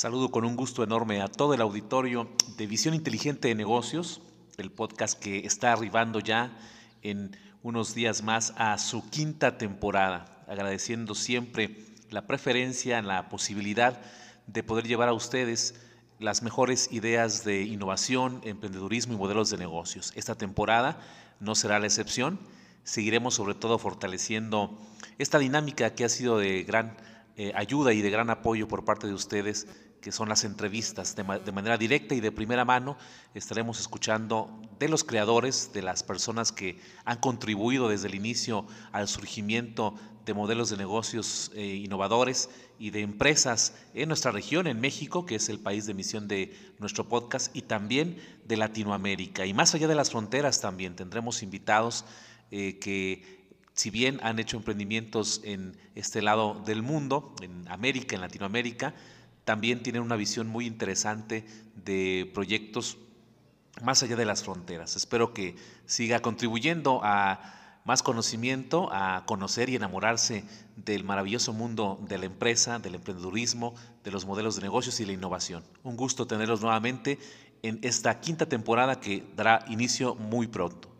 Saludo con un gusto enorme a todo el auditorio de Visión Inteligente de Negocios, el podcast que está arribando ya en unos días más a su quinta temporada, agradeciendo siempre la preferencia, la posibilidad de poder llevar a ustedes las mejores ideas de innovación, emprendedurismo y modelos de negocios. Esta temporada no será la excepción. Seguiremos sobre todo fortaleciendo esta dinámica que ha sido de gran eh, ayuda y de gran apoyo por parte de ustedes, que son las entrevistas de, manera directa y de primera mano. Estaremos escuchando de los creadores, de las personas que han contribuido desde el inicio al surgimiento de modelos de negocios eh, innovadores y de empresas en nuestra región, en México, que es el país de emisión de nuestro podcast, y también de Latinoamérica. Y más allá de las fronteras también tendremos invitados eh, que si bien han hecho emprendimientos en este lado del mundo, en América, en Latinoamérica, también tienen una visión muy interesante de proyectos más allá de las fronteras. Espero que siga contribuyendo a más conocimiento, a conocer y enamorarse del maravilloso mundo de la empresa, del emprendedurismo, de los modelos de negocios y la innovación. Un gusto tenerlos nuevamente en esta quinta temporada que dará inicio muy pronto.